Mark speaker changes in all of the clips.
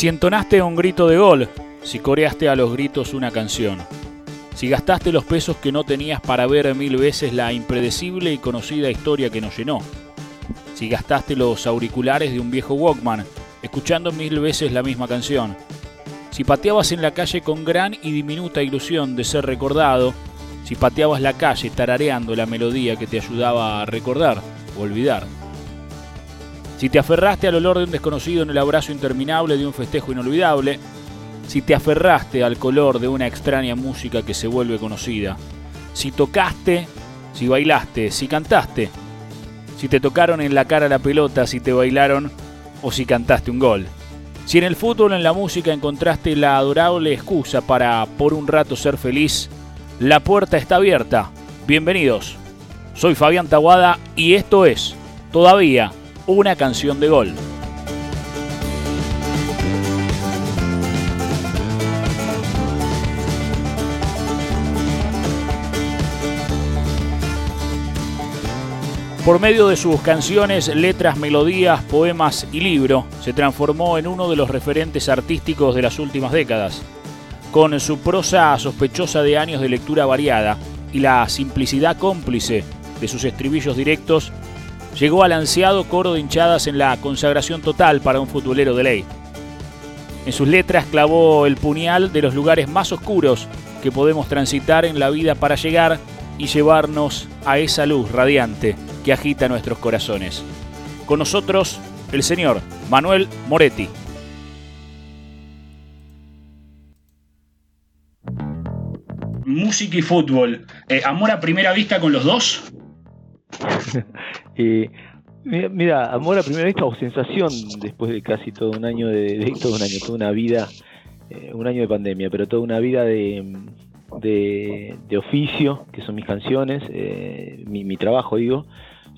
Speaker 1: Si entonaste un grito de gol, si coreaste a los gritos una canción, si gastaste los pesos que no tenías para ver mil veces la impredecible y conocida historia que nos llenó, si gastaste los auriculares de un viejo Walkman, escuchando mil veces la misma canción, si pateabas en la calle con gran y diminuta ilusión de ser recordado, si pateabas la calle tarareando la melodía que te ayudaba a recordar o olvidar. Si te aferraste al olor de un desconocido en el abrazo interminable de un festejo inolvidable, si te aferraste al color de una extraña música que se vuelve conocida, si tocaste, si bailaste, si cantaste, si te tocaron en la cara la pelota, si te bailaron o si cantaste un gol. Si en el fútbol o en la música encontraste la adorable excusa para por un rato ser feliz, la puerta está abierta. Bienvenidos. Soy Fabián Taguada y esto es, todavía, una canción de gol. Por medio de sus canciones, letras, melodías, poemas y libro, se transformó en uno de los referentes artísticos de las últimas décadas. Con su prosa sospechosa de años de lectura variada y la simplicidad cómplice de sus estribillos directos, llegó al ansiado coro de hinchadas en la consagración total para un futbolero de ley. En sus letras clavó el puñal de los lugares más oscuros que podemos transitar en la vida para llegar y llevarnos a esa luz radiante que agita nuestros corazones. Con nosotros, el señor Manuel Moretti. Música y fútbol. Eh, ¿Amor a primera vista con los dos?
Speaker 2: mira, amor a primera vista o sensación después de casi todo un año de, todo un año, toda una vida, eh, un año de pandemia, pero toda una vida de, de, oficio, que son mis canciones, eh, mi, trabajo digo,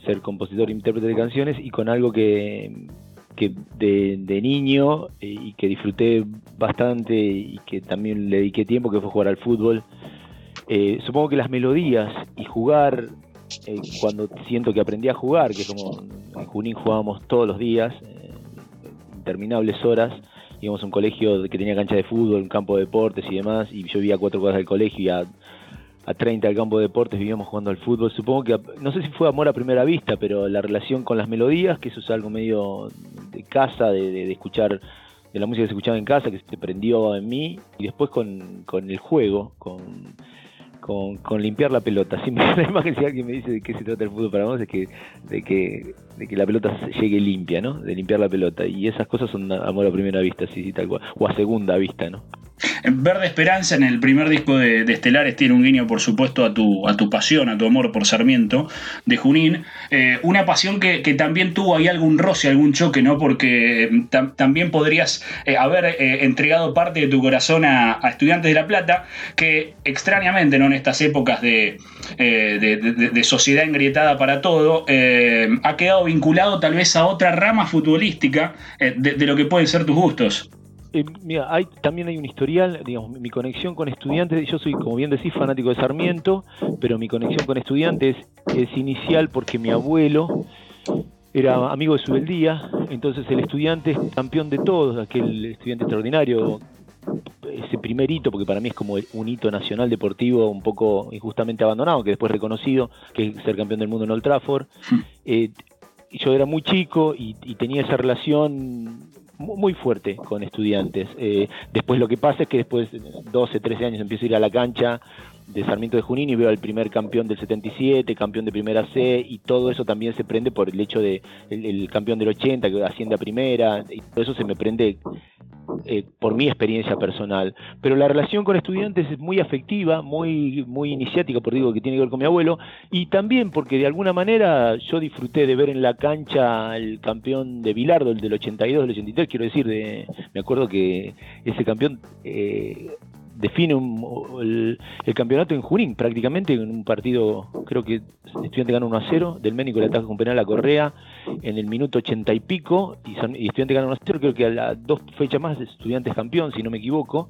Speaker 2: ser compositor e intérprete de canciones y con algo que, de, niño eh, y que disfruté bastante y que también le dediqué tiempo, que fue jugar al fútbol. Supongo que las melodías y jugar, cuando siento que aprendí a jugar, que como en Junín jugábamos todos los días, interminables horas, íbamos a un colegio que tenía cancha de fútbol, un campo de deportes y demás, y yo vivía cuatro cuadras del colegio y a, a 30 del campo de deportes vivíamos jugando al fútbol. Supongo que, no sé si fue amor a primera vista, pero la relación con las melodías, que eso es algo medio de casa, de, escuchar, de la música que se escuchaba en casa, que se prendió en mí, y después con, con el juego, con con, limpiar la pelota. Siempre la imagen si alguien me dice de qué se trata el fútbol para vos es que de que de que la pelota llegue limpia, ¿no? De limpiar la pelota y esas cosas son amor a primera vista, sí, sí tal cual, o a segunda vista, ¿no?
Speaker 1: Verde Esperanza en el primer disco de, Estelares tiene un guiño, por supuesto, a tu, a tu pasión, a tu amor por Sarmiento de Junín. Eh, una pasión que, también tuvo ahí algún roce, algún choque, ¿no? Porque mm, también podrías eh, haber eh, entregado parte de tu corazón a, Estudiantes de La Plata, que extrañamente, ¿no? En estas épocas de, de sociedad engrietada para todo, ha quedado vinculado tal vez a otra rama futbolística de lo que pueden ser tus gustos.
Speaker 2: Eh, mira, hay, también hay un historial, digamos, mi conexión con estudiantes, yo soy, como bien decís, fanático de Sarmiento, pero mi conexión con estudiantes es inicial porque mi abuelo era amigo de Subeldía, entonces el estudiante es campeón de todos, aquel estudiante extraordinario, ese primer hito, porque para mí es como un hito nacional deportivo un poco injustamente abandonado, que después reconocido, que es ser campeón del mundo en Old Trafford. Eh, yo era muy chico y, y tenía esa relación muy fuerte con estudiantes. Eh, después lo que pasa es que después de 12, 13 años empiezo a ir a la cancha de Sarmiento de Junín y veo al primer campeón del 77, campeón de primera C, y todo eso también se prende por el hecho de el, campeón del 80 que asciende a primera, y todo eso se me prende eh, por mi experiencia personal. Pero la relación con estudiantes es muy afectiva, muy, muy iniciática, por digo que tiene que ver con mi abuelo, y también porque de alguna manera yo disfruté de ver en la cancha al campeón de Bilardo, el del 82, del 83, quiero decir, de, me acuerdo que ese campeón eh, define el, campeonato en Junín, prácticamente en un partido, creo que Estudiante gana 1 a 0, del Ménico le ataca con penal a Correa en el minuto 80 y pico, y, Estudiante gana 1 a 0, creo que a las dos fechas más Estudiantes campeón, si no me equivoco.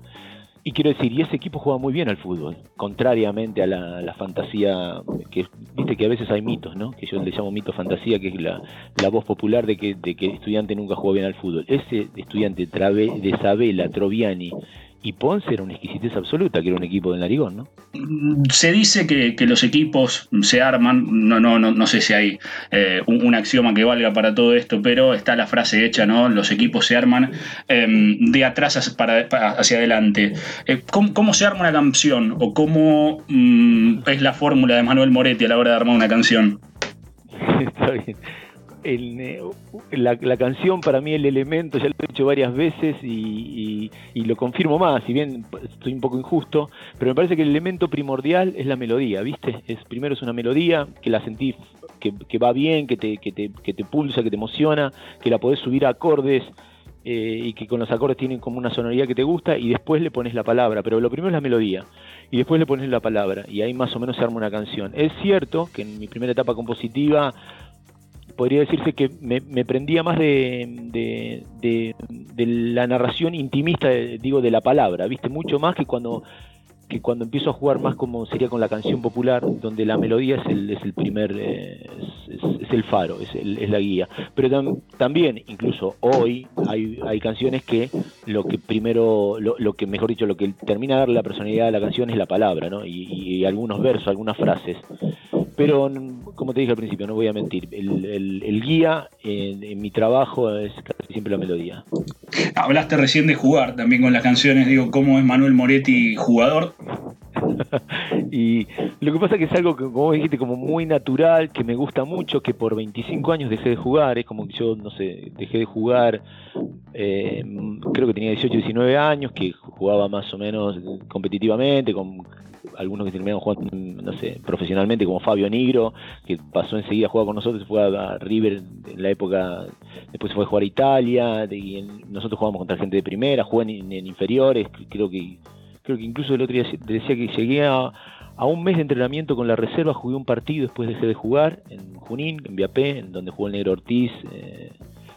Speaker 2: Y quiero decir, y ese equipo juega muy bien al fútbol, contrariamente a la, fantasía que, viste que a veces hay mitos, ¿no? Que yo le llamo mito fantasía, que es la, voz popular de que, de que el estudiante nunca jugó bien al fútbol. Ese estudiante de Sabela, Troviani, y Ponce era una exquisitez absoluta, que era un equipo del Narigón, ¿no?
Speaker 3: Se dice que, los equipos se arman, no, no, no, no sé si hay eh, un, axioma que valga para todo esto, pero está la frase hecha, ¿no? Los equipos se arman em, de atrás hacia, adelante. Eh, ¿cómo, se arma una canción? ¿O cómo mm, es la fórmula de Manuel Moretti a la hora de armar una canción?
Speaker 2: está bien la, canción para mí el elemento, ya lo he dicho varias veces y, lo confirmo más, si bien estoy un poco injusto, pero me parece que el elemento primordial es la melodía, ¿viste? Es, primero es una melodía que la sentís que, va bien, que te, que, te, que te pulsa, que te emociona, que la podés subir a acordes. Eh, y que con los acordes tienen como una sonoridad que te gusta y después le pones la palabra, pero lo primero es la melodía y después le pones la palabra y ahí más o menos se arma una canción. Es cierto que en mi primera etapa compositiva podría decirse que me, prendía más de, la narración intimista, digo, de la palabra, ¿viste? Mucho más que cuando, que cuando empiezo a jugar más como sería con la canción popular, donde la melodía es el, es el primer, eh, es, el faro, es, es, la guía. Pero también, incluso hoy, hay, hay canciones que lo que primero, lo, lo, que mejor dicho, lo que termina de darle la personalidad a la canción es la palabra, ¿no? Y, y algunos versos, algunas frases. Pero, como te dije al principio, no voy a mentir, el, guía en, mi trabajo es casi siempre la melodía.
Speaker 3: Hablaste recién de jugar también con las canciones, digo, ¿cómo es Manuel Moretti jugador?
Speaker 2: y lo que pasa es que es algo que, como dijiste, como muy natural, que me gusta mucho, que por 25 años dejé de jugar, es como que yo, no sé, dejé de jugar, eh, creo que tenía 18, 19 años, que jugaba más o menos competitivamente, con algunos que terminaron jugando, no sé, profesionalmente, como Fabio Nigro, que pasó enseguida a jugar con nosotros, fue a, River en la época, después fue a jugar a Italia, y nosotros jugamos contra gente de primera, jugué en, inferiores, creo que creo que incluso el otro día decía que llegué a, un mes de entrenamiento con la reserva, jugué un partido después dejé de jugar en Junín, en Viapé, en donde jugó el Negro Ortiz, eh,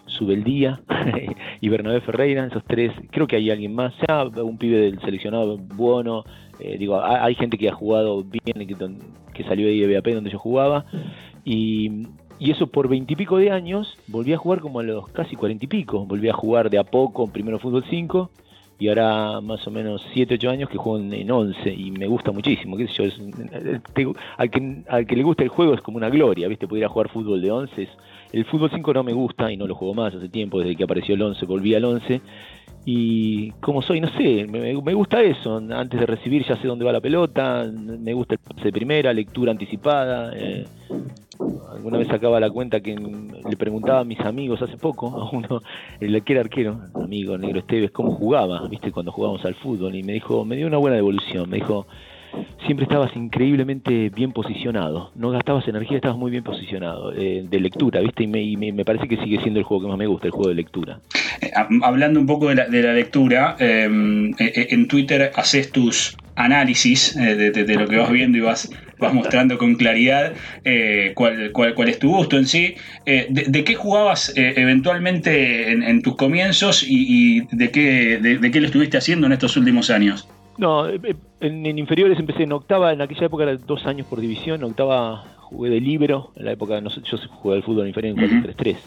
Speaker 2: Subeldía y Bernabé Ferreira, esos tres, creo que hay alguien más, ya un pibe del seleccionado bueno, eh, digo, hay, gente que ha jugado bien, que, que salió ahí de BAP donde yo jugaba, y, eso por veintipico de años volví a jugar como a los casi cuarenta y pico, volví a jugar de a poco, primero fútbol 5, y ahora más o menos 7, 8 años que juego en, 11 y me gusta muchísimo. ¿qué yo? al, que, al que le gusta el juego es como una gloria, ¿viste? Poder ir a jugar fútbol de 11. el fútbol 5 no me gusta y no lo juego más hace tiempo, desde que apareció el 11 volví al 11 y como soy, no sé, me, gusta eso. Antes de recibir ya sé dónde va la pelota, me gusta el pase de primera, lectura anticipada. Eh, alguna vez sacaba la cuenta que le preguntaba a mis amigos hace poco, a uno, el que era arquero, amigo Negro Esteves, cómo jugaba, viste, cuando jugábamos al fútbol. Y me dijo, me dio una buena devolución, me dijo, siempre estabas increíblemente bien posicionado, no gastabas energía, estabas muy bien posicionado, eh, de lectura, ¿viste? Y me, parece que sigue siendo el juego que más me gusta, el juego de lectura.
Speaker 3: Eh, hablando un poco de la, lectura, em, eh, en Twitter haces tus análisis de, lo que vas viendo y vas, vas mostrando con claridad cuál, cuál, es tu gusto en sí. De, qué jugabas eventualmente en, tus comienzos y, de, qué, de qué lo estuviste haciendo en estos últimos años?
Speaker 2: No, eh, eh, en, inferiores empecé en octava, en aquella época era dos años por división, en octava jugué de libro, en la época no, yo jugué al fútbol inferior en 4-3-3.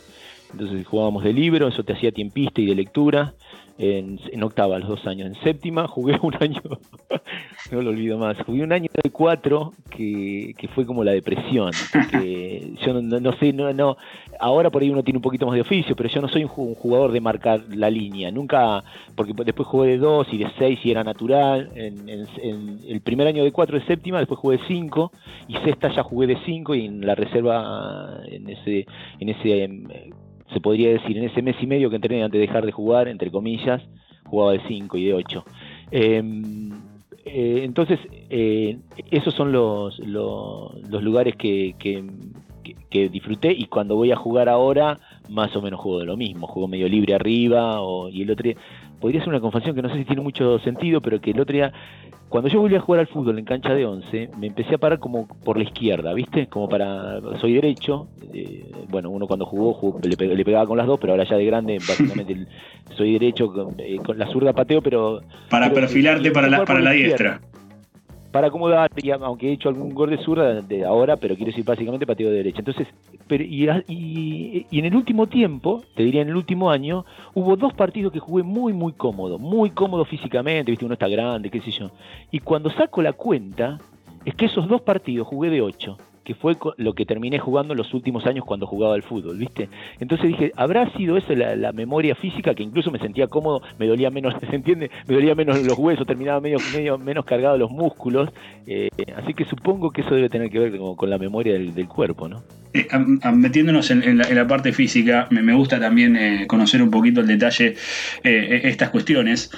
Speaker 2: Entonces jugábamos de libro, eso te hacía tiempista y de lectura en, octava, los dos años. En séptima jugué un año, no lo olvido más, jugué un año de cuatro que, fue como la depresión. yo no, sé, no, no, ahora por ahí uno tiene un poquito más de oficio, pero yo no soy un jugador de marcar la línea. Nunca, porque después jugué de dos y de seis y era natural. En, el primer año de cuatro de séptima, después jugué de cinco y sexta ya jugué de cinco y en la reserva, en ese, en ese em, se podría decir, en ese mes y medio que entrené antes de dejar de jugar, entre comillas, jugaba de 5 y de 8. Em, eh, entonces, eh, esos son los, los, lugares que, que, disfruté y cuando voy a jugar ahora, más o menos juego de lo mismo, juego medio libre arriba o, y el otro día, podría ser una confesión que no sé si tiene mucho sentido, pero que el otro día cuando yo volví a jugar al fútbol en cancha de 11, me empecé a parar como por la izquierda, ¿viste? Como para. Soy derecho. Eh, bueno, uno cuando jugó, le, pegaba con las dos, pero ahora ya de grande, básicamente soy derecho, con, eh, la zurda pateo, pero.
Speaker 3: Para perfilarte para la, para la diestra.
Speaker 2: Para acomodar, aunque he hecho algún gol de zurda de ahora, pero quiero decir básicamente pateo de derecha. Entonces, pero, y, y, y, en el último tiempo, te diría en el último año, hubo dos partidos que jugué muy, muy cómodo, muy cómodo físicamente, viste, uno está grande, qué sé yo. Y cuando saco la cuenta, es que esos dos partidos jugué de ocho que fue lo que terminé jugando en los últimos años cuando jugaba al fútbol, ¿viste? Entonces dije, ¿habrá sido eso la, memoria física que incluso me sentía cómodo, me dolía menos, ¿se entiende? Me dolía menos los huesos, terminaba medio, medio menos cargado los músculos, eh, así que supongo que eso debe tener que ver con, la memoria del, cuerpo, ¿no?
Speaker 3: Eh, metiéndonos en, la, parte física, me, gusta también eh, conocer un poquito el detalle estas cuestiones,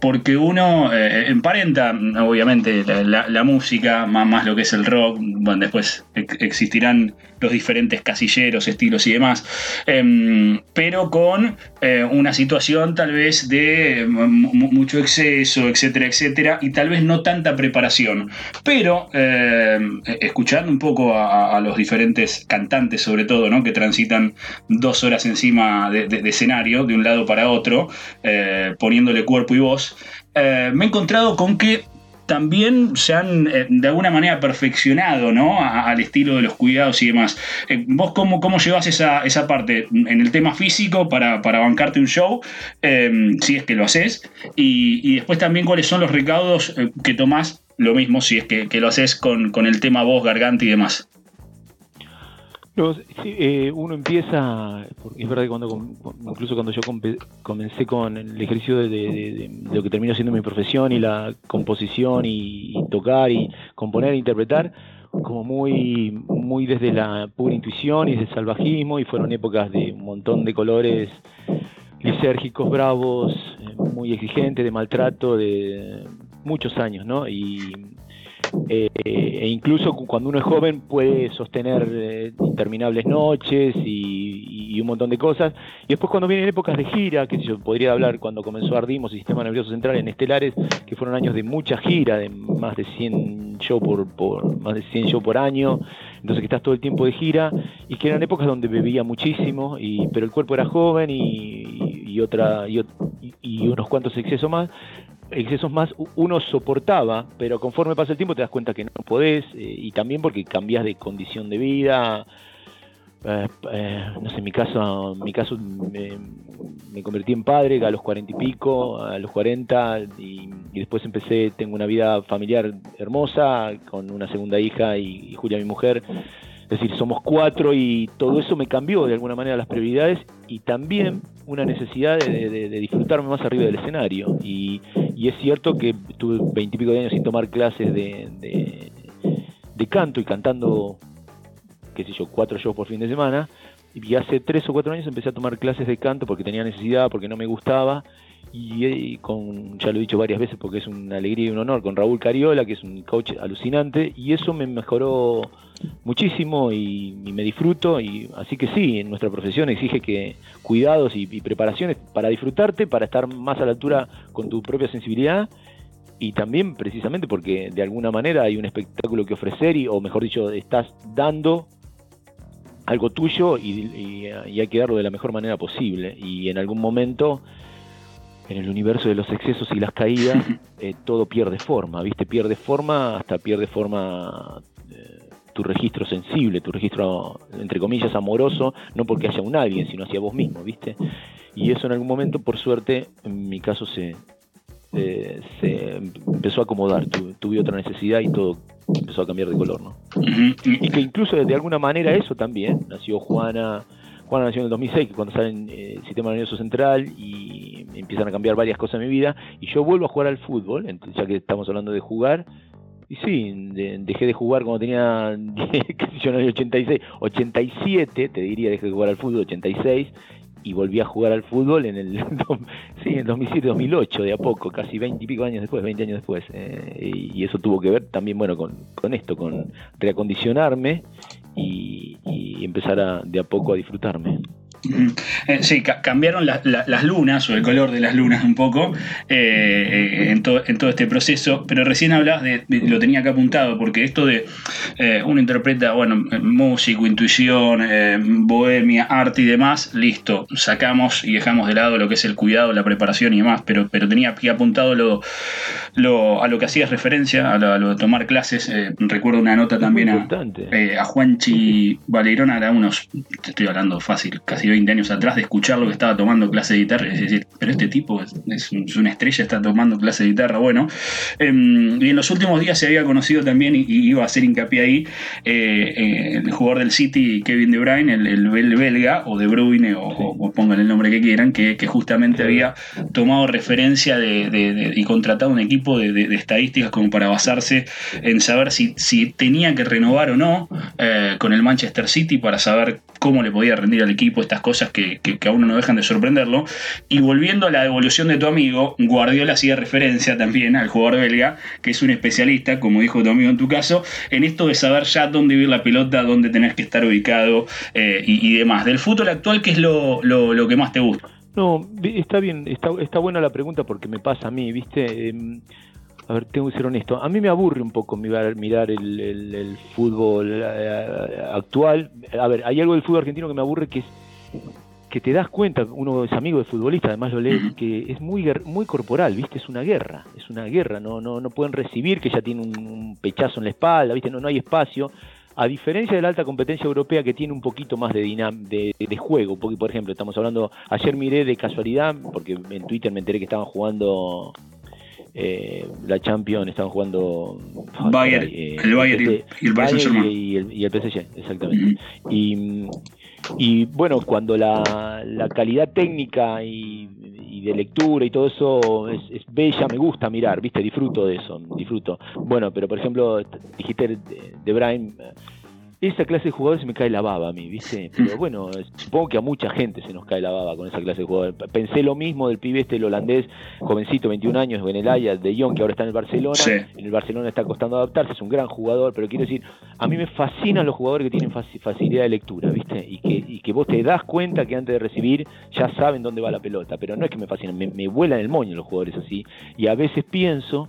Speaker 3: porque uno emparenta, obviamente, la, música, más, lo que es el rock, bueno, después existirán los diferentes casilleros, estilos y demás, em, pero con eh, una situación tal vez de mucho exceso, etcétera, etcétera, y tal vez no tanta preparación. Pero e, escuchando un poco a, los diferentes cantantes, sobre todo, ¿no? que transitan dos horas encima de, escenario, de un lado para otro, eh, poniéndole cuerpo y voz, eh, me he encontrado con que también se han eh, de alguna manera perfeccionado ¿no? al estilo de los cuidados y demás. ¿Vos cómo, cómo llevas esa, esa parte en el tema físico para, bancarte un show, si es que lo haces? Y, después también cuáles son los recaudos que tomás, lo mismo si es que, lo haces con, con el tema voz, garganta y demás.
Speaker 2: Eh, uno empieza, es verdad que cuando, incluso cuando yo comencé con el ejercicio de, lo que terminó siendo mi profesión y la composición y, tocar y componer e interpretar, como muy, muy desde la pura intuición y desde el salvajismo y fueron épocas de un montón de colores lisérgicos, bravos, eh, muy exigentes, de maltrato, de muchos años, ¿no? Y eh, e incluso cuando uno es joven puede sostener eh, interminables noches y, un montón de cosas. Y después cuando vienen épocas de gira, que yo podría hablar cuando comenzó Ardimos y Sistema Nervioso Central en Estelares, que fueron años de mucha gira, de más de 100 shows por, más de 100 shows por año, entonces que estás todo el tiempo de gira y que eran épocas donde bebía muchísimo, y, pero el cuerpo era joven y, y otra y unos cuantos excesos más excesos más uno soportaba, pero conforme pasa el tiempo te das cuenta que no podés, eh, y también porque cambias de condición de vida. Eh, eh, no sé, en mi caso, mi caso me, convertí en padre a los cuarenta y pico, a los cuarenta, y, después empecé, tengo una vida familiar hermosa, con una segunda hija y Julia, mi mujer, es decir, somos cuatro y todo eso me cambió de alguna manera las prioridades y también una necesidad de, disfrutarme más arriba del escenario. Y, es cierto que tuve veintipico de años sin tomar clases de, canto y cantando, qué sé yo, cuatro shows por fin de semana. Y hace tres o cuatro años empecé a tomar clases de canto porque tenía necesidad, porque no me gustaba y, con, ya lo he dicho varias veces porque es una alegría y un honor, con Raúl Cariola, que es un coach alucinante, y eso me mejoró muchísimo y, me disfruto, y así que sí, en nuestra profesión exige que cuidados y, preparaciones para disfrutarte, para estar más a la altura con tu propia sensibilidad, y también precisamente porque de alguna manera hay un espectáculo que ofrecer, y, o mejor dicho, estás dando algo tuyo y, y hay que darlo de la mejor manera posible, y en algún momento en el universo de los excesos y las caídas, eh, todo pierde forma, ¿viste? Pierde forma, hasta pierde forma eh, tu registro sensible, tu registro, entre comillas, amoroso, no porque haya un alguien, sino hacia vos mismo, ¿viste? Y eso en algún momento, por suerte, en mi caso se, eh, se empezó a acomodar, tuve otra necesidad y todo empezó a cambiar de color, ¿no? Y que incluso de alguna manera eso también, nació Juana, Juana nació en el 2006, cuando sale en el Sistema Nervioso Central y empiezan a cambiar varias cosas en mi vida y yo vuelvo a jugar al fútbol, ya que estamos hablando de jugar. Y sí, dejé de jugar cuando tenía, yo, no, 86, 87, te diría, dejé de jugar al fútbol, 86, y volví a jugar al fútbol en el, sí, en 2007, 2008, de a poco, casi 20 y pico años después, 20 años después. Eh, y eso tuvo que ver también, bueno, con, con esto, con reacondicionarme y, y empezar a, de a poco a disfrutarme.
Speaker 3: Eh, sí, cambiaron las lunas o el color de las lunas un poco eh, eh, en, todo este proceso, pero recién hablabas de, lo tenía acá apuntado, porque esto de uno interpreta, bueno, músico, intuición, bohemia, arte y demás, listo, sacamos y dejamos de lado lo que es el cuidado, la preparación y demás, pero, pero tenía aquí apuntado lo, lo, a lo que hacías referencia, a lo, de tomar clases. recuerdo una nota también a, a Juanchi Valerón, era unos, te estoy hablando fácil, casi 20 años atrás de escuchar lo que estaba tomando clase de guitarra, es decir, pero este tipo es, una estrella, está tomando clase de guitarra, bueno. Em, y en los últimos días se había conocido también, y, iba a hacer hincapié ahí, eh, eh, el jugador del City, Kevin De Bruyne, el, belga, o De Bruyne, o, pongan el nombre que quieran, que, justamente había tomado referencia y contratado un equipo de, estadísticas como para basarse en saber si, si tenía que renovar o no eh, con el Manchester City para saber cómo le podía rendir al equipo estas cosas que, que, a uno no dejan de sorprenderlo. Y volviendo a la devolución de tu amigo, Guardiola hacía referencia también al jugador belga, que es un especialista, como dijo tu amigo en tu caso, en esto de saber ya dónde vivir la pelota, dónde tenés que estar ubicado eh, y, demás. Del fútbol actual, ¿qué es lo, lo, que más te gusta?
Speaker 2: No, está bien, está, está buena la pregunta porque me pasa a mí, ¿viste? Em, a ver, tengo que ser honesto, a mí me aburre un poco mirar, mirar el, fútbol eh, actual. A ver, hay algo del fútbol argentino que me aburre que es que te das cuenta, uno es amigo de futbolista, además lo lee, que es muy muy corporal, ¿viste? Es una guerra, es una guerra, no no no pueden recibir que ya tiene un, pechazo en la espalda, ¿viste? No, no hay espacio. A diferencia de la alta competencia europea que tiene un poquito más de, de, de, juego, porque por ejemplo, estamos hablando, ayer miré de casualidad, porque en Twitter me enteré que estaban jugando eh, la Champions estaban jugando
Speaker 3: Bayern, eh, el Bayern y, el, Bayern
Speaker 2: y, el, y el PSG, exactamente. Y y bueno, cuando la, la calidad técnica y, de lectura y todo eso es, es, bella, me gusta mirar, ¿viste? Disfruto de eso, disfruto. Bueno, pero por ejemplo, dijiste de, de Brian, esa clase de jugadores me cae la baba a mí, ¿viste? Pero bueno, supongo que a mucha gente se nos cae la baba con esa clase de jugadores. Pensé lo mismo del pibe este, el holandés, jovencito, 21 años, en el Ajax, de Jong, que ahora está en el Barcelona. En el Barcelona está costando adaptarse, es un gran jugador, pero quiero decir, a mí me fascinan los jugadores que tienen facilidad de lectura, ¿viste? Y que, y que vos te das cuenta que antes de recibir ya saben dónde va la pelota, pero no es que me fascinan, me, me vuelan el moño los jugadores así. Y a veces pienso,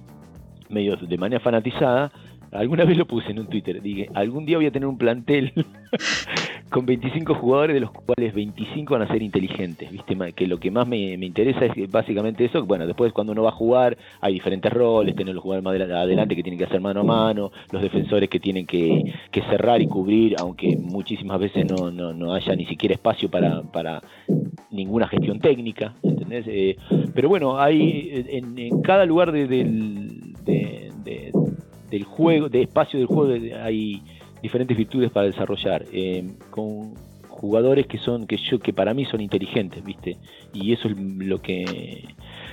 Speaker 2: medio de manera fanatizada, Alguna vez lo puse en un Twitter. Dije, algún día voy a tener un plantel con 25 jugadores, de los cuales 25 van a ser inteligentes. ¿viste? Que lo que más me, interesa es básicamente eso. Bueno, después cuando uno va a jugar, hay diferentes roles: tener los jugadores más adelante que tienen que hacer mano a mano, los defensores que tienen que, cerrar y cubrir, aunque muchísimas veces no, no, haya ni siquiera espacio para, para ninguna gestión técnica. ¿entendés? Eh, pero bueno, hay en, cada lugar de, de del juego, de espacio del juego, hay diferentes virtudes para desarrollar. Eh, con jugadores que son, que yo, que para mí son inteligentes, ¿viste? Y eso es lo que.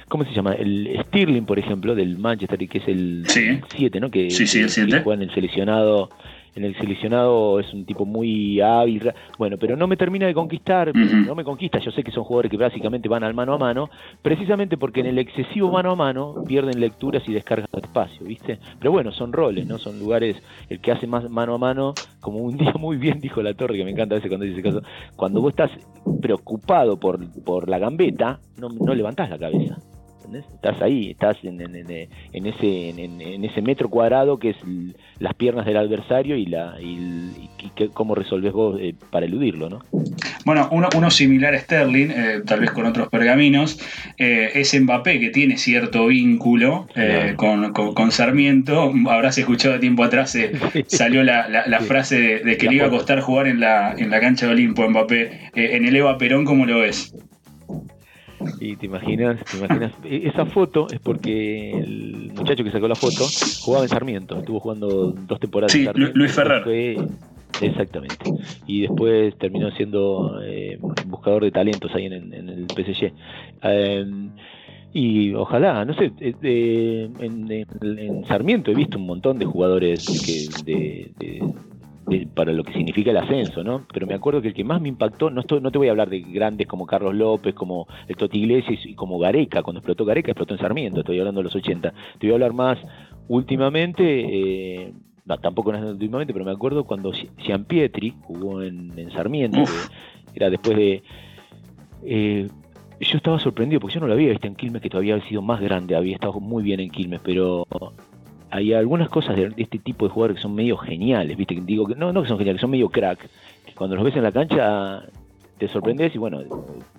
Speaker 2: ¿Cómo se llama? El Stirling, por ejemplo, del Manchester, que es el 7, ¿no? Que,
Speaker 3: sí, sí, el 7.
Speaker 2: juega en el seleccionado en el seleccionado es un tipo muy hábil, bueno, pero no me termina de conquistar, no me conquista, yo sé que son jugadores que básicamente van al mano a mano, precisamente porque en el excesivo mano a mano pierden lecturas y descargan de espacio, ¿viste? Pero bueno, son roles, ¿no? Son lugares, el que hace más mano a mano, como un día muy bien dijo la torre, que me encanta a veces cuando dice caso, cuando vos estás preocupado por, por la gambeta, no, no levantás la cabeza. Estás ahí, estás en, ese, en, ese metro cuadrado que es las piernas del adversario y, la, y, cómo resolves vos eh, para eludirlo, ¿no?
Speaker 3: Bueno, uno, uno similar a Sterling, eh, tal vez con otros pergaminos, eh, es Mbappé, que tiene cierto vínculo con, Sarmiento. Habrás escuchado tiempo atrás, salió la, frase de, que le iba a costar jugar en la, en la cancha de Olimpo Mbappé. en el Eva Perón, ¿cómo lo ves?
Speaker 2: Y te imaginas, te imaginas, e-, esa foto es porque el muchacho que sacó la foto jugaba en Sarmiento, estuvo jugando dos temporadas.
Speaker 3: Sí,
Speaker 2: en Sarmiento,
Speaker 3: Luis Ferrer.
Speaker 2: exactamente. Y después terminó siendo eh, buscador de talentos ahí en, el PSG. Em, y ojalá, no sé, eh, en, Sarmiento he visto un montón de jugadores que, de para lo que significa el ascenso, ¿no? Pero me acuerdo que el que más me impactó, no, estoy, no te voy a hablar de grandes como Carlos López, como el Toti Iglesias y como Gareca, cuando explotó Gareca, explotó en Sarmiento, estoy hablando de los 80. Te voy a hablar más últimamente, eh, tampoco en últimamente, pero me acuerdo cuando Pietri jugó en, Sarmiento, que era después de... Eh, yo estaba sorprendido porque yo no lo había visto en Quilmes, que todavía había sido más grande, había estado muy bien en Quilmes, pero hay algunas cosas de este tipo de jugadores que son medio geniales, ¿viste? Digo que no, no que son geniales, son medio crack, que cuando los ves en la cancha te sorprendes y bueno,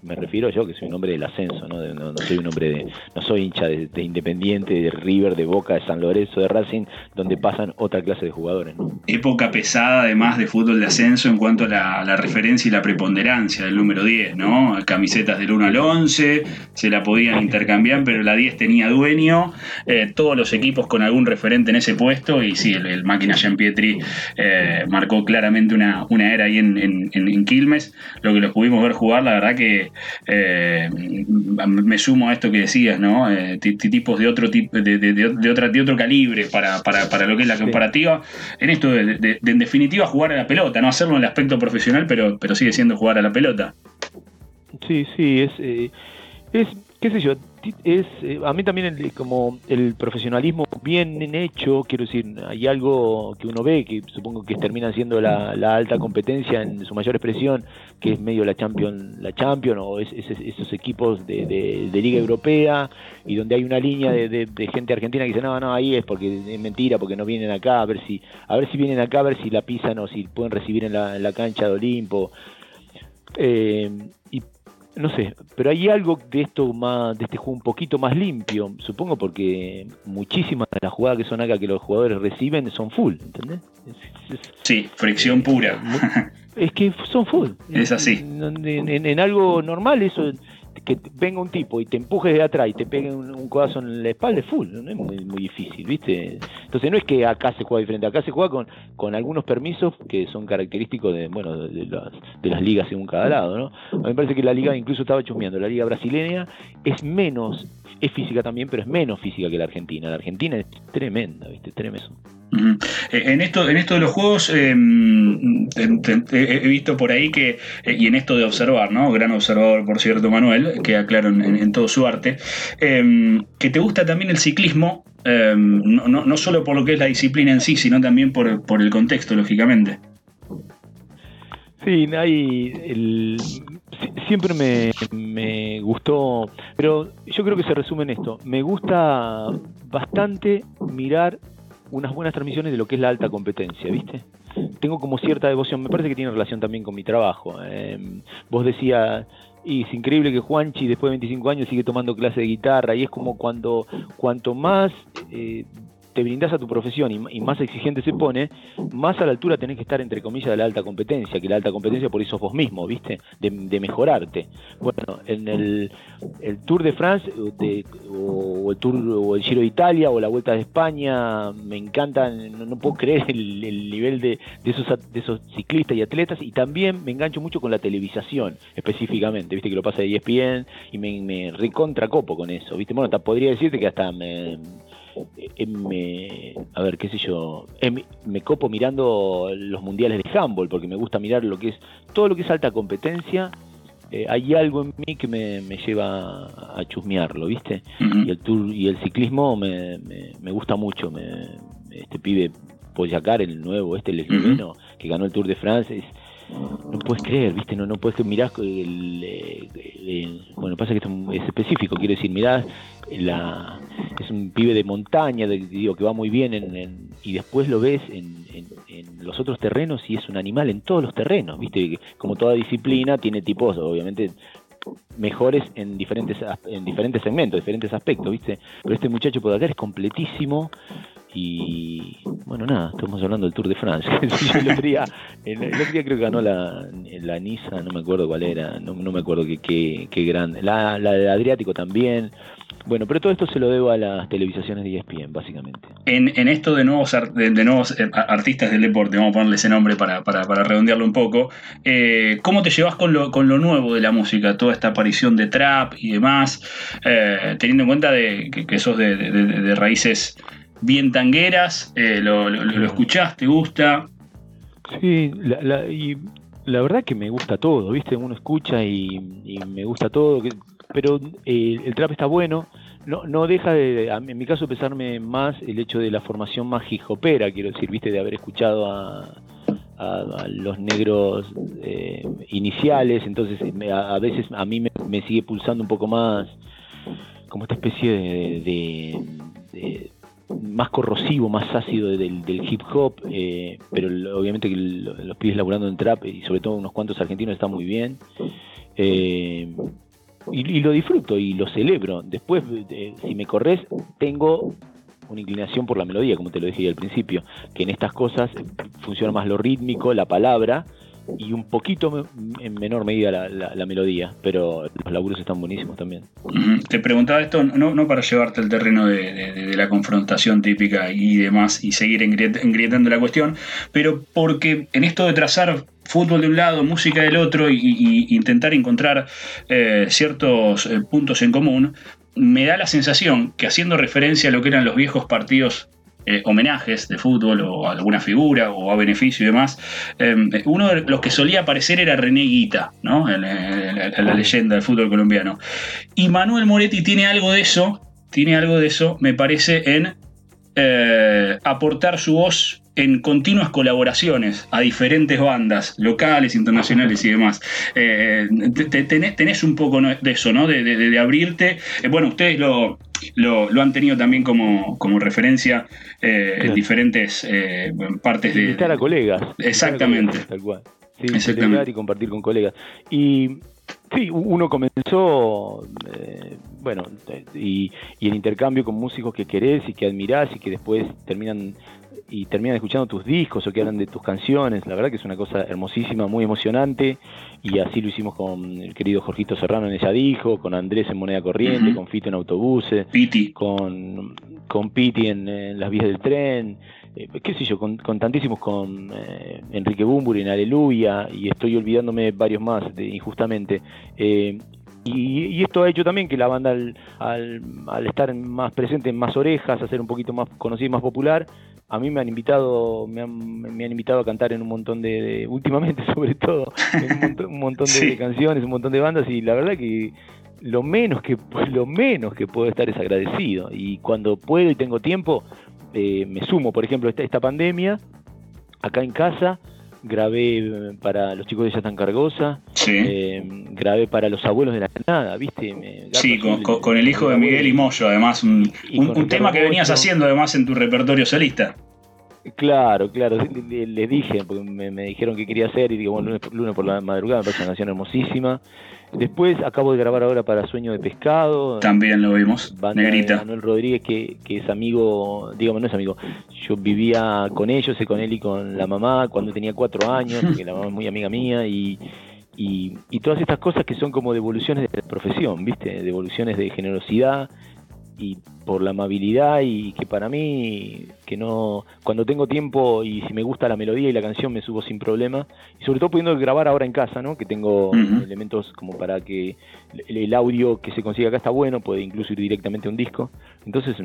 Speaker 2: me refiero yo que soy un hombre del ascenso, no, no, soy un hombre de, no soy hincha de, Independiente, de River, de Boca, de San Lorenzo, de Racing, donde pasan otra clase de jugadores.
Speaker 3: Época pesada además de fútbol de ascenso en cuanto a la, referencia y la preponderancia del número 10, ¿no? Camisetas del 1 al 11, se la podían intercambiar, pero la 10 tenía dueño, eh, todos los equipos con algún referente en ese puesto y sí, el, máquina Jean Pietri eh, marcó claramente una, una era ahí en, en Quilmes, lo que pudimos ver jugar, la verdad que eh, me sumo a esto que decías, ¿no? Eh, tipos de otro tipo, de, de, de, otra, de otro calibre para, para, para, lo que es la comparativa. En esto, de, en definitiva, jugar a la pelota, no hacerlo en el aspecto profesional, pero, pero sigue siendo jugar a la pelota.
Speaker 2: Sí, sí, es, eh, es qué sé yo, es eh, a mí también el, como el profesionalismo bien hecho, quiero decir, hay algo que uno ve que supongo que termina siendo la, alta competencia en su mayor expresión, que es medio la Champion, la Champion o esos equipos de, Liga Europea y donde hay una línea de, gente argentina que dice no, no, ahí es porque es mentira, porque no vienen acá, a ver si, a ver si vienen acá, a ver si la pisan o si pueden recibir en la, en la cancha de Olimpo. Eh, y no sé, pero hay algo de esto más, de este juego un poquito más limpio, supongo porque muchísimas de las jugadas que son acá que los jugadores reciben son full, ¿entendés?
Speaker 3: sí, fricción pura.
Speaker 2: Es que son full.
Speaker 3: Es así.
Speaker 2: en algo normal eso que venga un tipo y te empuje de atrás y te pegue un, codazo en la espalda es full, es muy, difícil, ¿viste? Entonces no es que acá se juega diferente, acá se juega con, con algunos permisos que son característicos de, bueno, de, las, de las ligas según cada lado, ¿no? A mí me parece que la liga, incluso estaba chusmeando, la liga brasileña es menos, es física también, pero es menos física que la argentina. La argentina es tremenda, ¿viste? Tremendo.
Speaker 3: Eh, en esto, en esto de los juegos, em, he visto por ahí que, eh, y en esto de observar, ¿no? Gran observador, por cierto, Manuel, que aclaro en, todo su arte, em, que te gusta también el ciclismo, em, no, no, solo por lo que es la disciplina en sí, sino también por, el contexto, lógicamente.
Speaker 2: Sí, hay siempre me, me, gustó, pero yo creo que se resume en esto. Me gusta bastante mirar unas buenas transmisiones de lo que es la alta competencia, ¿viste? Tengo como cierta devoción, me parece que tiene relación también con mi trabajo. Em, vos decías, y es increíble que Juanchi después de 25 años sigue tomando clase de guitarra y es como cuando cuanto más eh, te brindas a tu profesión y, más exigente se pone, más a la altura tenés que estar, entre comillas, de la alta competencia, que la alta competencia por eso vos mismo, ¿viste? De, mejorarte. Bueno, en el, Tour de France o el Tour o el Giro de Italia o la Vuelta de España, me encantan, no, puedo creer el, nivel de, esos, de esos ciclistas y atletas y también me engancho mucho con la televisación específicamente, ¿viste? Que lo pasa de ESPN y me, me recontracopo con eso, ¿viste? Bueno, podría decirte que hasta me me, a ver, qué sé yo, me copo mirando los mundiales de handball, porque me gusta mirar lo que es, todo lo que es alta competencia, eh, hay algo en mí que me, lleva a chusmearlo, ¿viste? Y el tour y el ciclismo me, me, gusta mucho, este pibe Poyacar, el nuevo, este el esloveno, que ganó el Tour de France, no puedes creer, ¿viste? No, no puedes mirar el, bueno, pasa que es específico, quiero decir, mirás la, es un pibe de montaña, digo, que va muy bien en, y después lo ves en, los otros terrenos y es un animal en todos los terrenos, ¿viste? Como toda disciplina tiene tipos, obviamente, mejores en diferentes en diferentes segmentos, diferentes aspectos, ¿viste? Pero este muchacho por acá es completísimo y bueno, nada, estamos hablando del Tour de Francia. el, otro día, creo que ganó la, la Niza, no me acuerdo cuál era, no, me acuerdo qué, qué, grande. La, la del Adriático también. Bueno, pero todo esto se lo debo a las televisaciones de ESPN, básicamente.
Speaker 3: En, en esto de nuevos, de, nuevos eh, artistas del deporte, vamos a ponerle ese nombre para, para, redondearlo un poco, eh, ¿cómo te llevas con lo, con lo nuevo de la música? Toda esta aparición de trap y demás, eh, teniendo en cuenta de, que, que sos de, raíces bien tangueras, lo, lo, escuchás, te gusta?
Speaker 2: Sí, la, y la verdad que me gusta todo, ¿viste? Uno escucha y, y me gusta todo. Que pero eh, el trap está bueno, no, no deja de, en mi caso, pesarme más el hecho de la formación más hijopera, quiero decir, viste, de haber escuchado a, los negros eh, iniciales, entonces a, veces a mí me, sigue pulsando un poco más como esta especie de, más corrosivo, más ácido del, hip hop, eh, pero obviamente que los pibes laburando en trap y sobre todo unos cuantos argentinos están muy bien. Eh, y, lo disfruto y lo celebro. Después, eh, si me corres, tengo una inclinación por la melodía, como te lo dije al principio, que en estas cosas funciona más lo rítmico, la palabra, y un poquito en menor medida la, melodía, pero los laburos están buenísimos también.
Speaker 3: Te preguntaba esto no, no para llevarte al terreno de, la confrontación típica y demás y seguir engrietando la cuestión, pero porque en esto de trazar fútbol de un lado, música del otro y, intentar encontrar eh, ciertos eh, puntos en común, me da la sensación que haciendo referencia a lo que eran los viejos partidos eh, homenajes de fútbol o alguna figura o a beneficio y demás, em, uno de los que solía aparecer era René Guita, ¿no? La leyenda del fútbol colombiano. Y Manuel Moretti tiene algo de eso, tiene algo de eso, me parece, en eh, aportar su voz en continuas colaboraciones a diferentes bandas locales, internacionales y demás. Eh, tenés, un poco de eso, ¿no? De, abrirte. bueno, ustedes lo, lo, han tenido también como, como referencia eh, en diferentes eh, partes de.
Speaker 2: Estar a colegas.
Speaker 3: Exactamente.
Speaker 2: tal cual. Sí, y compartir con colegas. Y sí, uno comenzó, eh, bueno, y, y el intercambio con músicos que querés y que admirás y que después terminan y terminan escuchando tus discos o que hablan de tus canciones. La verdad que es una cosa hermosísima, muy emocionante. Y así lo hicimos con el querido Jorgito Serrano en Ella Dijo, con Andrés en Moneda Corriente, con Fito en Autobuses,
Speaker 3: Piti.
Speaker 2: con, con Piti en, Las Vías del Tren. Eh, qué sé yo, con, tantísimos, con eh, Enrique Bumburi en Aleluya, y estoy olvidándome varios más, de, injustamente. Eh, y, esto ha hecho también que la banda, al, al, estar más presente en más orejas, a ser un poquito más conocida y más popular, a mí me han invitado me han, me han invitado a cantar en un montón de, últimamente sobre todo en un montón, de, canciones un montón de bandas y la verdad que lo menos que lo menos que puedo estar es agradecido. Y cuando puedo y tengo tiempo eh, me sumo. Por ejemplo esta, esta pandemia acá en casa grabé eh, para los chicos de Ya tan Cargosa, eh, grabé para los abuelos de la nada, ¿viste?
Speaker 3: sí, con, el hijo de Miguel y Moyo, además, un, tema que venías haciendo además en tu repertorio solista.
Speaker 2: Claro, claro, les dije, porque me, dijeron que quería hacer y digo, bueno, lunes, por la madrugada me parece una canción hermosísima. Después acabo de grabar ahora para Sueño de Pescado.
Speaker 3: También lo vimos,
Speaker 2: Negrita. Manuel Rodríguez, que, que, es amigo, digamos, no es amigo. Yo vivía con ellos, con él y con la mamá cuando tenía cuatro años, porque la mamá es muy amiga mía y, y, y todas estas cosas que son como devoluciones de la profesión, ¿viste? Devoluciones de generosidad y por la amabilidad y que para mí que no cuando tengo tiempo y si me gusta la melodía y la canción me subo sin problema. Y sobre todo pudiendo grabar ahora en casa no que tengo elementos como para que el, audio que se consiga acá está bueno puede incluso ir directamente a un disco. Entonces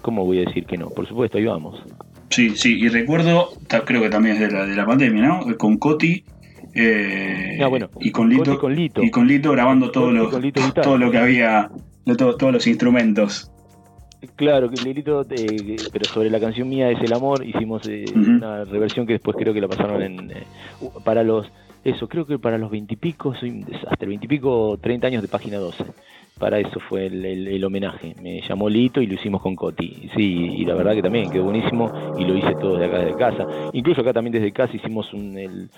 Speaker 2: cómo voy a decir que no por supuesto ahí vamos.
Speaker 3: Sí sí y recuerdo creo que también es de la, de la pandemia no con Coti eh,
Speaker 2: ah, bueno,
Speaker 3: y con Lito, y con Lito. grabando todo lo, todo lo que había de todos los instrumentos.
Speaker 2: Claro, que Lilito, eh, pero sobre la canción mía es el amor, hicimos eh, una reversión que después creo que la pasaron en eh, para los eso, creo que para los veintipico, hasta el veintipico, treinta años de página 12. Para eso fue el, homenaje. Me llamó Lito y lo hicimos con Coti. Sí, y la verdad que también quedó buenísimo y lo hice todo de acá desde casa. Incluso acá también desde casa hicimos un, el,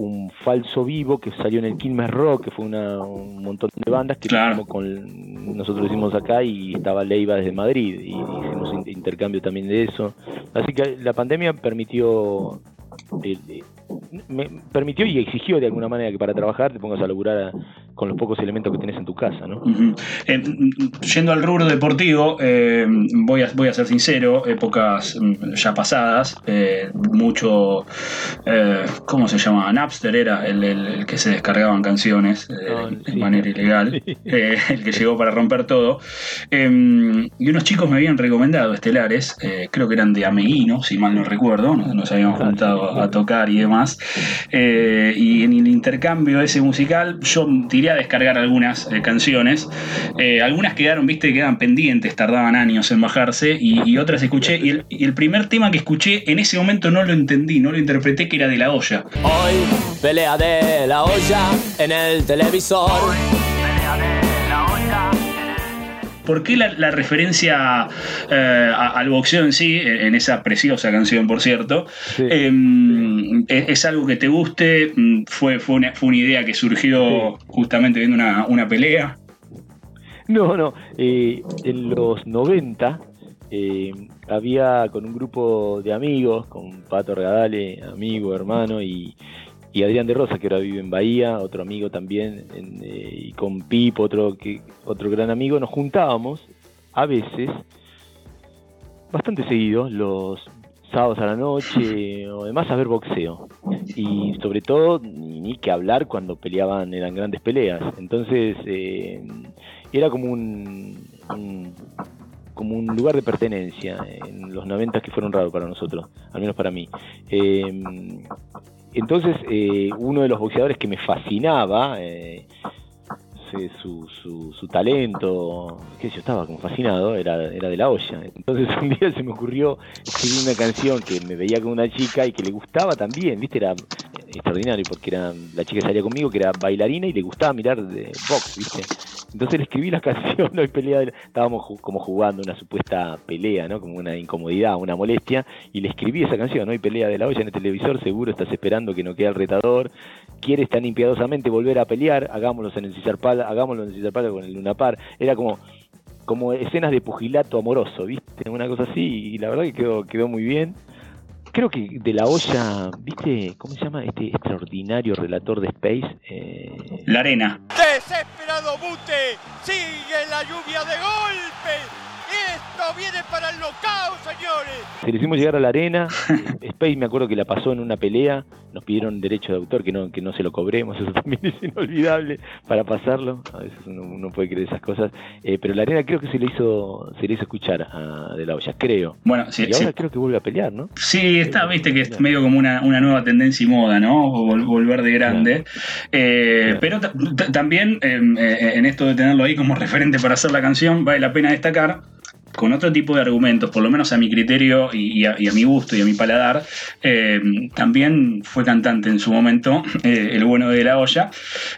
Speaker 2: un falso vivo que salió en el Quilmes Rock, que fue un montón de bandas que con, nosotros hicimos acá y estaba Leiva desde Madrid y hicimos intercambio también de eso. Así que la pandemia permitió eh, me permitió y exigió de alguna manera que para trabajar te pongas a laburar con los pocos elementos que tienes en tu casa. ¿no?
Speaker 3: Eh, yendo al rubro deportivo, eh, voy, a, voy a ser sincero, épocas mm, ya pasadas, mucho, ¿cómo se llama? Napster era el, que se descargaban canciones ah, de manera ilegal, el que llegó para romper todo. Em, y unos chicos me habían recomendado estelares, creo que eran de Ameguino, si mal no recuerdo, nos habíamos ah, juntado a tocar y demás. Eh, y en el intercambio ese musical, yo tiré a descargar algunas eh, canciones. Eh, algunas quedaron, viste, quedan pendientes, tardaban años en bajarse, y, otras escuché. Y el, y el, primer tema que escuché en ese momento no lo entendí, no lo interpreté, que era de la olla.
Speaker 4: Hoy, pelea de la olla en el televisor.
Speaker 3: ¿Por qué la, referencia eh, al boxeo en sí, en esa preciosa canción, por cierto, em, es, algo que te guste? Mm, ¿Fue, fue, una, fue una idea que surgió justamente viendo una, pelea?
Speaker 2: No, no. Eh, en los 90 eh, había con un grupo de amigos, con Pato Regadale, amigo, hermano, y, y Adrián de Rosa, que ahora vive en Bahía, otro amigo también, eh, y con Pip, otro, que, otro gran amigo, nos juntábamos a veces, bastante seguido, los sábados a la noche o demás a ver boxeo. Y sobre todo, ni, que hablar cuando peleaban, eran grandes peleas. Entonces, eh, era como un, como un lugar de pertenencia en los 90 que fueron raros para nosotros, al menos para mí. Eh, entonces, eh, uno de los boxeadores que me fascinaba, eh, su, su, talento, que yo estaba como fascinado, era, era de la olla. Entonces un día se me ocurrió escribir una canción que me veía con una chica y que le gustaba también, ¿viste? Era extraordinario porque era la chica salía conmigo que era bailarina y le gustaba mirar de box, ¿viste? Entonces le escribí la canción, hoy pelea, estábamos como jugando una supuesta pelea, ¿no? Como una incomodidad, una molestia, y le escribí esa canción, hoy pelea de la olla en el televisor, seguro estás esperando que no quede el retador, quieres tan impiadosamente volver a pelear, hagámoslo en el Cisarpal, hagámoslo en el Cisarpal con el Lunapar, era como como escenas de pugilato amoroso, ¿viste? Una cosa así, y la verdad que quedó, quedó muy bien creo que de la olla, ¿viste? ¿Cómo se llama este extraordinario relator de Space?
Speaker 3: Eh... La arena.
Speaker 5: Desesperado Bute, sigue la lluvia de golpes. Esto viene para el locao, señores.
Speaker 2: Se le hicimos llegar a la arena. Space me acuerdo que la pasó en una pelea. Nos pidieron derecho de autor que no, que no se lo cobremos. Eso también es inolvidable para pasarlo. A veces uno, puede creer esas cosas. Eh, pero la arena creo que se le hizo, se le hizo escuchar a De la Olla, creo.
Speaker 3: Bueno, sí,
Speaker 2: y ahora creo que vuelve a pelear, ¿no?
Speaker 3: Sí, está, viste que es medio como una, nueva tendencia y moda, ¿no? Volver de grande. Eh, pero también em, eh, en esto de tenerlo ahí como referente para hacer la canción, vale la pena destacar con otro tipo de argumentos, por lo menos a mi criterio y, a, mi gusto y a mi paladar, eh, también fue cantante en su momento, eh, el bueno de la olla,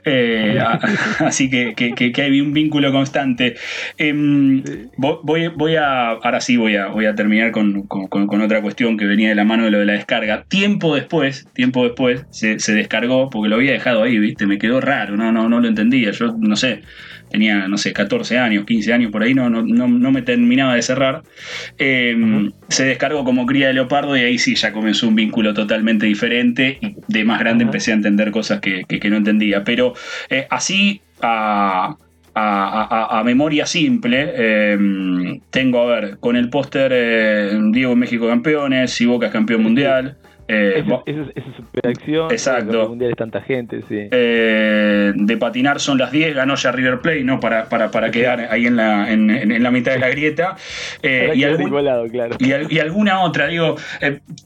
Speaker 3: eh, así que, que, hay un vínculo constante. Em, voy, a, ahora sí voy a, voy a terminar con, otra cuestión que venía de la mano de lo de la descarga. Tiempo después, tiempo después, se, se descargó, porque lo había dejado ahí, ¿viste? Me quedó raro, no, no, no lo entendía, yo no sé tenía, no sé, 14 años, 15 años por ahí, no, no, no, me terminaba de cerrar. Eh, se descargó como cría de leopardo y ahí sí ya comenzó un vínculo totalmente diferente y de más grande empecé a entender cosas que, no entendía. Pero eh, así a, memoria simple, eh, tengo, a ver, con el póster Diego México campeones, si Boca es campeón mundial.
Speaker 2: Eh, esa es superacción.
Speaker 3: Exacto.
Speaker 2: Mundial es tanta gente, sí.
Speaker 3: Eh, de patinar son las 10, ganó ya River Plate, ¿no? Para, para, para quedar ahí en la, en, la mitad de la grieta.
Speaker 2: Eh, y, claro.
Speaker 3: y, alguna otra, digo,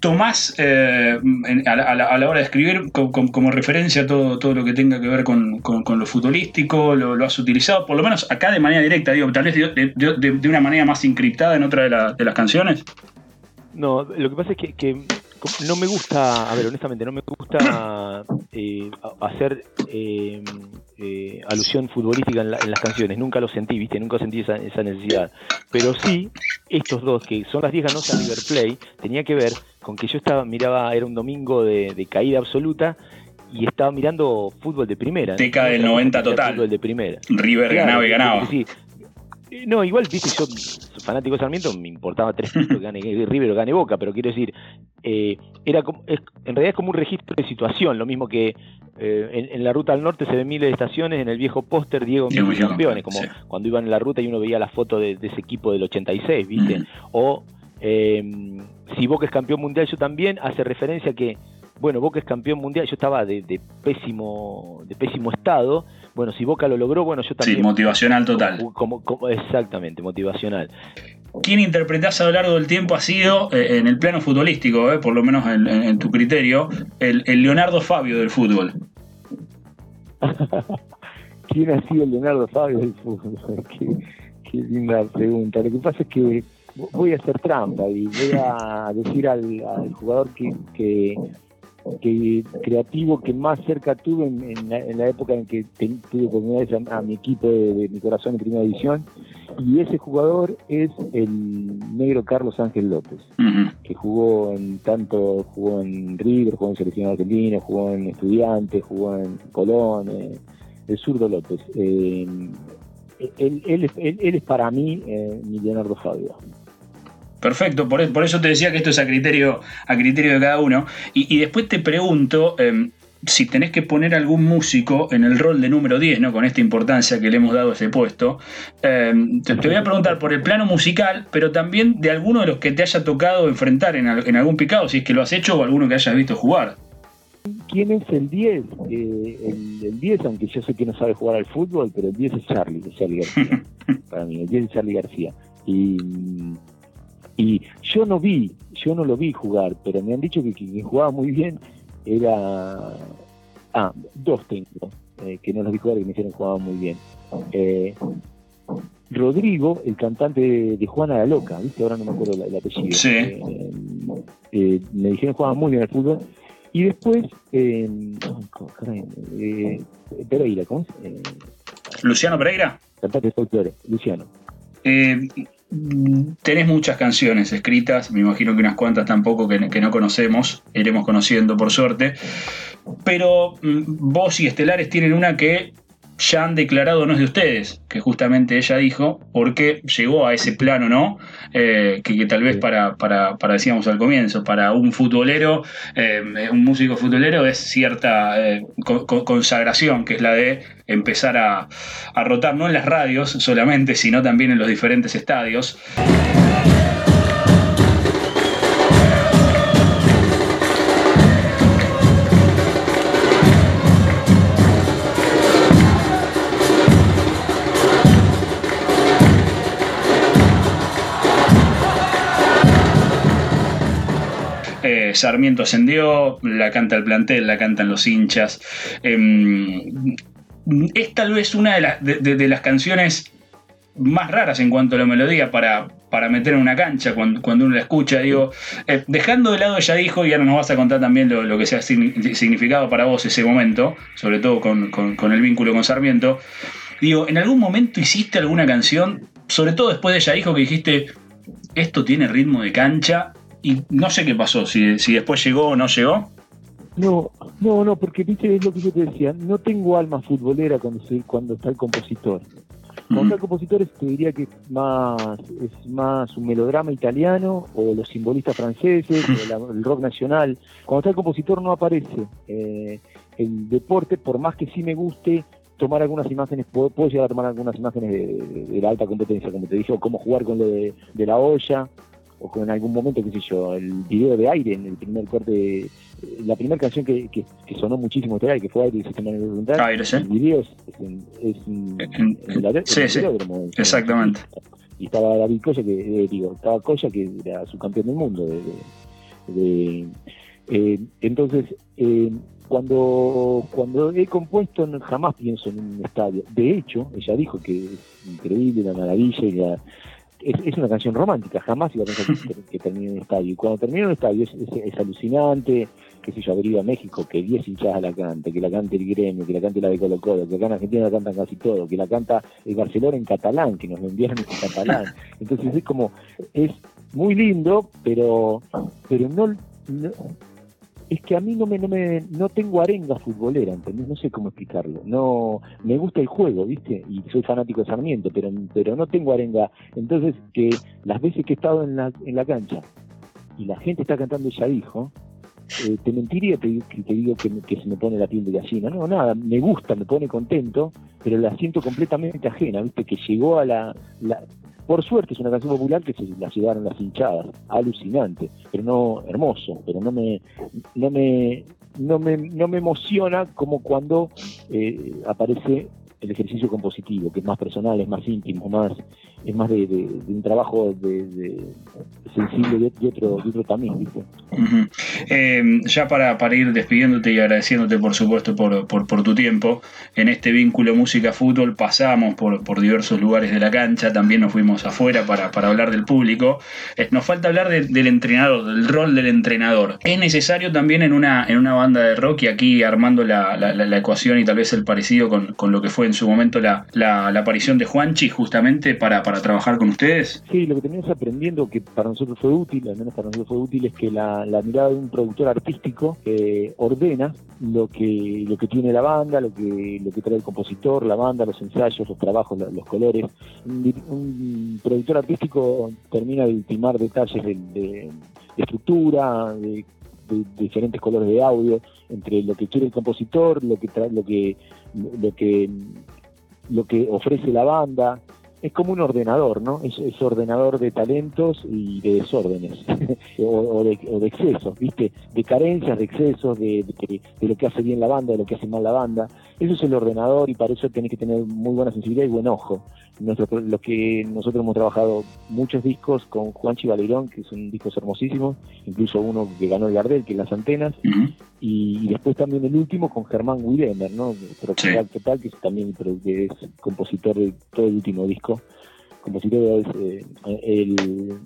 Speaker 3: tomás a, la, hora de escribir como referencia todo, todo lo que tenga que ver con, lo futbolístico, lo, has utilizado, por lo menos acá de manera directa, digo, tal vez de, una manera más encriptada en otra de, de las canciones.
Speaker 2: No, lo que pasa es que no me gusta, a ver, honestamente, no me gusta eh, hacer eh, eh, alusión futbolística en, las canciones. Nunca lo sentí, ¿viste? Nunca sentí esa, necesidad. Pero sí, estos dos, que son las 10 ganos a River Play, tenía que ver con que yo estaba, miraba, era un domingo de, caída absoluta y estaba mirando fútbol de primera.
Speaker 3: Teca del 90 total.
Speaker 2: Fútbol de primera.
Speaker 3: River ganaba y ganaba. Sí,
Speaker 2: no, igual, viste, yo, fanático de Sarmiento, me importaba tres puntos que gane River o gane Boca, pero quiero decir, eh, era como, en realidad es como un registro de situación, lo mismo que eh, en, la ruta al norte se ven miles de estaciones, en el viejo póster Diego, Diego campeones, como cuando iban en la ruta y uno veía la foto de, ese equipo del 86, ¿viste? O eh, si Boca es campeón mundial, yo también, hace referencia que, bueno, Boca es campeón mundial, yo estaba de, de pésimo, de pésimo estado, bueno, si Boca lo logró, bueno, yo también.
Speaker 3: Sí, motivacional total.
Speaker 2: Como, exactamente, motivacional.
Speaker 3: ¿Quién interpretás a lo largo del tiempo ha sido, eh, en el plano futbolístico, eh, por lo menos en, tu criterio, el, Leonardo Fabio del fútbol?
Speaker 2: ¿quién ha sido el Leonardo Fabio del fútbol? qué, qué linda pregunta. Lo que pasa es que voy a hacer trampa y voy a decir al, jugador que, que creativo que más cerca tuve en, en, la, en la época en que ten- tuve oportunidades a, a mi equipo de, de mi corazón en primera división y ese jugador es el negro Carlos Ángel López que jugó en tanto jugó en River, jugó en selección argentina, jugó en Estudiantes, jugó en Colón, eh, el zurdo López. Eh, él, él es- él- él es para mí eh, mi Leonardo Fabio.
Speaker 3: Perfecto, por, por eso te decía que esto es a criterio, a criterio de cada uno. Y, y después te pregunto em, si tenés que poner algún músico en el rol de número 10, ¿no? Con esta importancia que le hemos dado a ese puesto. Em, te, te voy a preguntar por el plano musical, pero también de alguno de los que te haya tocado enfrentar en algún picado, si es que lo has hecho o alguno que hayas visto jugar.
Speaker 2: ¿Quién es el 10? Eh, el, el 10, aunque yo sé que no sabe jugar al fútbol, pero el 10 es Charlie, es Charlie García. para mí, el 10 es Charlie García. Y, y yo no vi, yo no lo vi jugar, pero me han dicho que quien jugaba muy bien era... Ah, dos tengo, eh, que no los vi jugar y me dijeron que jugaban muy bien. Eh, Rodrigo, el cantante de, de Juana la Loca, ¿viste? Ahora no me acuerdo el, el apellido.
Speaker 3: Sí.
Speaker 2: Eh, eh, me dijeron que jugaba muy bien al fútbol. Y después, eh, co- caray, eh, Pereira, ¿cómo es?
Speaker 3: Luciano Pereira.
Speaker 2: cantante de folclore, Luciano.
Speaker 3: Tenés muchas canciones escritas, me imagino que unas cuantas tampoco que, que no conocemos, iremos conociendo por suerte. Pero mm, vos y Estelares tienen una que ya han declarado no es de ustedes, que justamente ella dijo, porque llegó a ese plano, ¿no? Eh, que, que tal vez para, para, para, decíamos al comienzo, para un futbolero, eh, un músico futbolero es cierta eh, co- co- consagración, que es la de empezar a, a rotar, no en las radios solamente, sino también en los diferentes estadios. Sarmiento ascendió, la canta el plantel, la cantan los hinchas. Eh, es tal vez una de, la- de- de- de las canciones más raras en cuanto a la melodía para, para meter en una cancha cuando, uno la escucha. Digo, eh, dejando de lado, ya dijo, y ahora nos vas a contar también lo, lo que sea signi- significado para vos ese momento, sobre todo con el vínculo con Sarmiento. Digo, ¿en algún momento hiciste alguna canción, sobre todo después de ya dijo que dijiste, esto tiene ritmo de cancha? Y no sé qué pasó, si, si después llegó o no llegó.
Speaker 2: No, no, no, porque viste, es lo que yo te decía, no tengo alma futbolera cuando, soy, cuando está el compositor. Cuando está el compositor es- te diría que es más, es más un melodrama italiano o los simbolistas franceses o la- el rock nacional. Cuando está el compositor no aparece. Eh, el deporte, por más que sí me guste tomar algunas imágenes, puedo, puedo llegar a tomar algunas imágenes de, de- de la alta competencia, como te dije, o cómo jugar con lo de, de la olla, o con en algún momento, qué sé yo, el video de aire en el primer corte, la primera canción que, que, que sonó muchísimo este que fue aire del sistema central,
Speaker 3: Aire, sí.
Speaker 2: el video es, es en, es
Speaker 3: exactamente.
Speaker 2: Y estaba David Colla, que eh, digo, estaba Colla, que era su campeón del mundo. De, eh, entonces, eh, cuando, cuando he compuesto, jamás pienso en un estadio. De hecho, ella dijo que es increíble, la maravilla, y la- es, es una canción romántica, jamás iba a pensar que, que termine en un estadio. Y cuando termina en un estadio es, es- es alucinante, qué sé yo, haber ido a México, que 10 hinchadas la cante, que la cante el gremio, que la cante la de Colo Colo, que acá en Argentina la cantan casi todo, que la canta el Barcelona en catalán, que nos lo envían en catalán. Entonces es como, es muy lindo, pero, pero no, no- es que a mí no me, no me, no tengo arenga futbolera, ¿entendés? No sé cómo explicarlo. No, me gusta el juego, ¿viste? Y soy fanático de Sarmiento, pero, pero no tengo arenga. Entonces, que las veces que he estado en la, en la cancha y la gente está cantando ya dijo, eh, te mentiría te, te digo que se me pone la piel de gallina. No, nada, me gusta, me pone contento, pero la siento completamente ajena, ¿viste? Que llegó a la, la- Por suerte es una canción popular que se la llevaron las hinchadas, alucinante, pero no hermoso, pero no me, no me, no me, no me emociona como cuando eh, aparece el ejercicio compositivo, que es más personal, es más íntimo, más es más de, un trabajo de, sensible de, otro, de otro también.
Speaker 3: Eh, ya para, para, ir despidiéndote y agradeciéndote, por supuesto, por, por, por tu tiempo, en este vínculo música-fútbol pasamos por, por diversos lugares de la cancha, también nos fuimos afuera para, para hablar del público. Eh, nos falta hablar del entrenador, del rol del entrenador. Es necesario también en una, en una banda de rock y aquí armando la, la, la ecuación y tal vez el parecido con, con, lo que fue en su momento la, la aparición de Juanchi, justamente para, para trabajar con ustedes?
Speaker 2: Sí, lo que tenemos aprendiendo que para nosotros fue útil, al menos para nosotros fue útil, es que la, mirada de un productor artístico eh, ordena lo que lo que tiene la banda, lo que lo que trae el compositor, la banda, los ensayos, los trabajos, los, colores. Un, productor artístico termina de ultimar detalles de, estructura, de, diferentes colores de audio, entre lo que quiere el compositor, lo que lo que lo que lo que ofrece la banda, es como un ordenador, ¿no? Es, ordenador de talentos y de desórdenes, o, de, excesos, ¿viste? De carencias, de excesos, de, de, lo que hace bien la banda, de lo que hace mal la banda. Eso es el ordenador y para eso tenés que tener muy buena sensibilidad y buen ojo. Nuestro, lo que nosotros hemos trabajado muchos discos con Juanchi Valerón, que son discos hermosísimos, incluso uno que ganó el Gardel, que es Las Antenas, y, después también el último con Germán Widemer, ¿no? Pero total, que es también es compositor de todo el último disco compositor eh,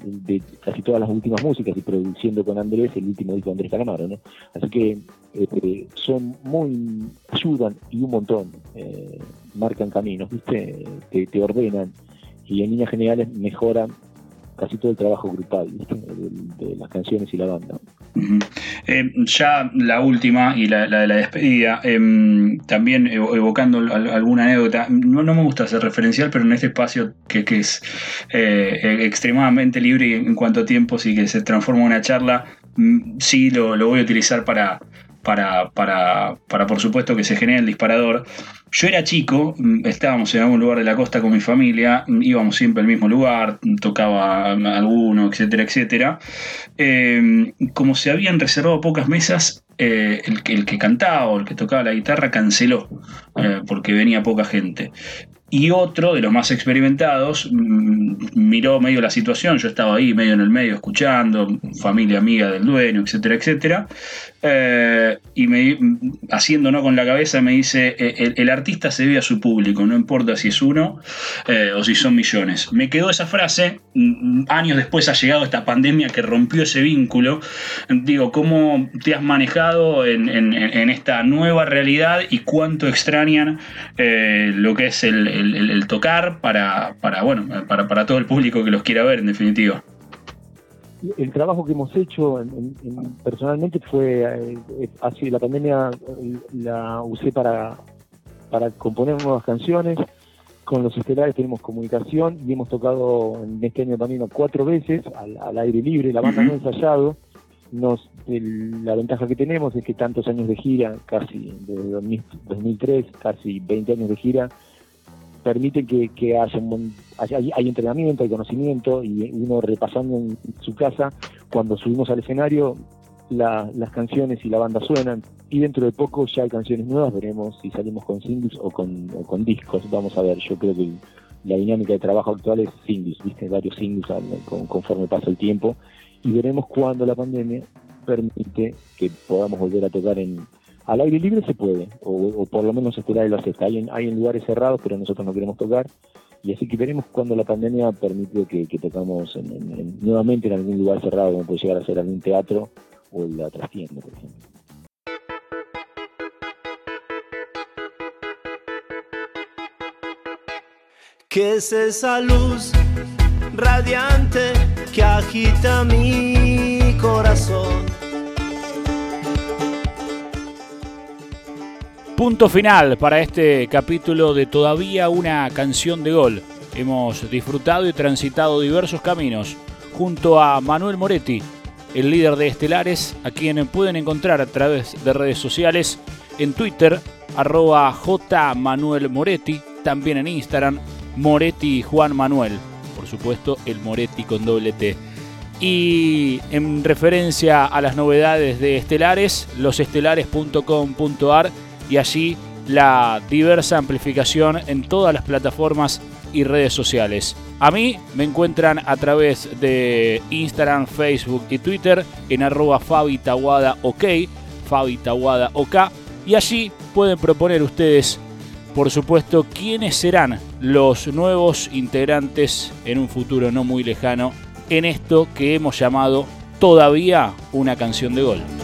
Speaker 2: de casi todas las últimas músicas y produciendo con Andrés el último disco de Andrés Calamaro, ¿no? Así que eh, son muy, ayudan y un montón, eh, marcan caminos, ¿viste? Te, te, ordenan y en líneas generales mejoran casi todo el trabajo grupal de, las canciones y la banda.
Speaker 3: Eh, ya la última y la, de la despedida, em, también evocando alguna anécdota, no, no me gusta ser referencial, pero en este espacio que, es eh, extremadamente libre en cuanto a tiempos y que se transforma en una charla, mm, sí lo, lo voy a utilizar para, para, para, para, por supuesto, que se genere el disparador. Yo era chico, mm, estábamos en algún lugar de la costa con mi familia, mm, íbamos siempre al mismo lugar, mm, tocaba alguno, etcétera, etcétera. Eh, como se habían reservado pocas mesas, eh, el, el, que cantaba o el que tocaba la guitarra canceló, eh, porque venía poca gente. Y otro de los más experimentados miró medio la situación, yo estaba ahí medio en el medio escuchando, familia amiga del dueño, etcétera, etcétera, eh, y me, haciendo no con la cabeza me dice, eh, el, artista se ve a su público, no importa si es uno eh, o si son millones. Me quedó esa frase, mm, años después ha llegado esta pandemia que rompió ese vínculo. Digo, ¿cómo te has manejado en, esta nueva realidad y cuánto extrañan lo que es el, tocar para, para, bueno, para, para todo el público que los quiera ver en definitiva?
Speaker 2: el trabajo que hemos hecho personalmente fue, eh, así, la pandemia la usé para, para componer nuevas canciones. Con los estelares tenemos comunicación y hemos tocado en este año también cuatro veces al, aire libre. La banda no ha ensayado. Nos, la ventaja que tenemos es que tantos años de gira, casi desde 2003, casi 20 años de gira, permite que, que haya, un, hay, entrenamiento, hay conocimiento y uno repasando en su casa, cuando subimos al escenario, las canciones y la banda suenan y dentro de poco ya hay canciones nuevas, veremos si salimos con singles o con, con discos, vamos a ver, yo creo que la dinámica de trabajo actual es singles, viste, varios singles conforme pasa el tiempo y veremos cuándo la pandemia permite que podamos volver a tocar en, al aire libre se puede, o, por lo menos esperar lo acepta. Hay en, lugares cerrados, pero nosotros no queremos tocar. Y así que veremos cuando la pandemia permite que, tocamos nuevamente en algún lugar cerrado, como puede llegar a ser algún teatro o la trastienda, por ejemplo.
Speaker 6: ¿Qué es esa luz radiante que agita mi corazón?
Speaker 1: Punto final para este capítulo de Todavía una canción de gol. Hemos disfrutado y transitado diversos caminos junto a Manuel Moretti, el líder de Estelares, a quien pueden encontrar a través de redes sociales en Twitter, arroba J Manuel Moretti, también en Instagram, Moretti Juan Manuel, por supuesto el Moretti con doble T. Y en referencia a las novedades de Estelares, losestelares.com.ar y allí la diversa amplificación en todas las plataformas y redes sociales. A mí me encuentran a través de Instagram, Facebook y Twitter en arroba Fabi Tawada OK, Fabi Tawada OK, y allí pueden proponer ustedes, por supuesto, quiénes serán los nuevos integrantes en un futuro no muy lejano en esto que hemos llamado todavía una canción de gol.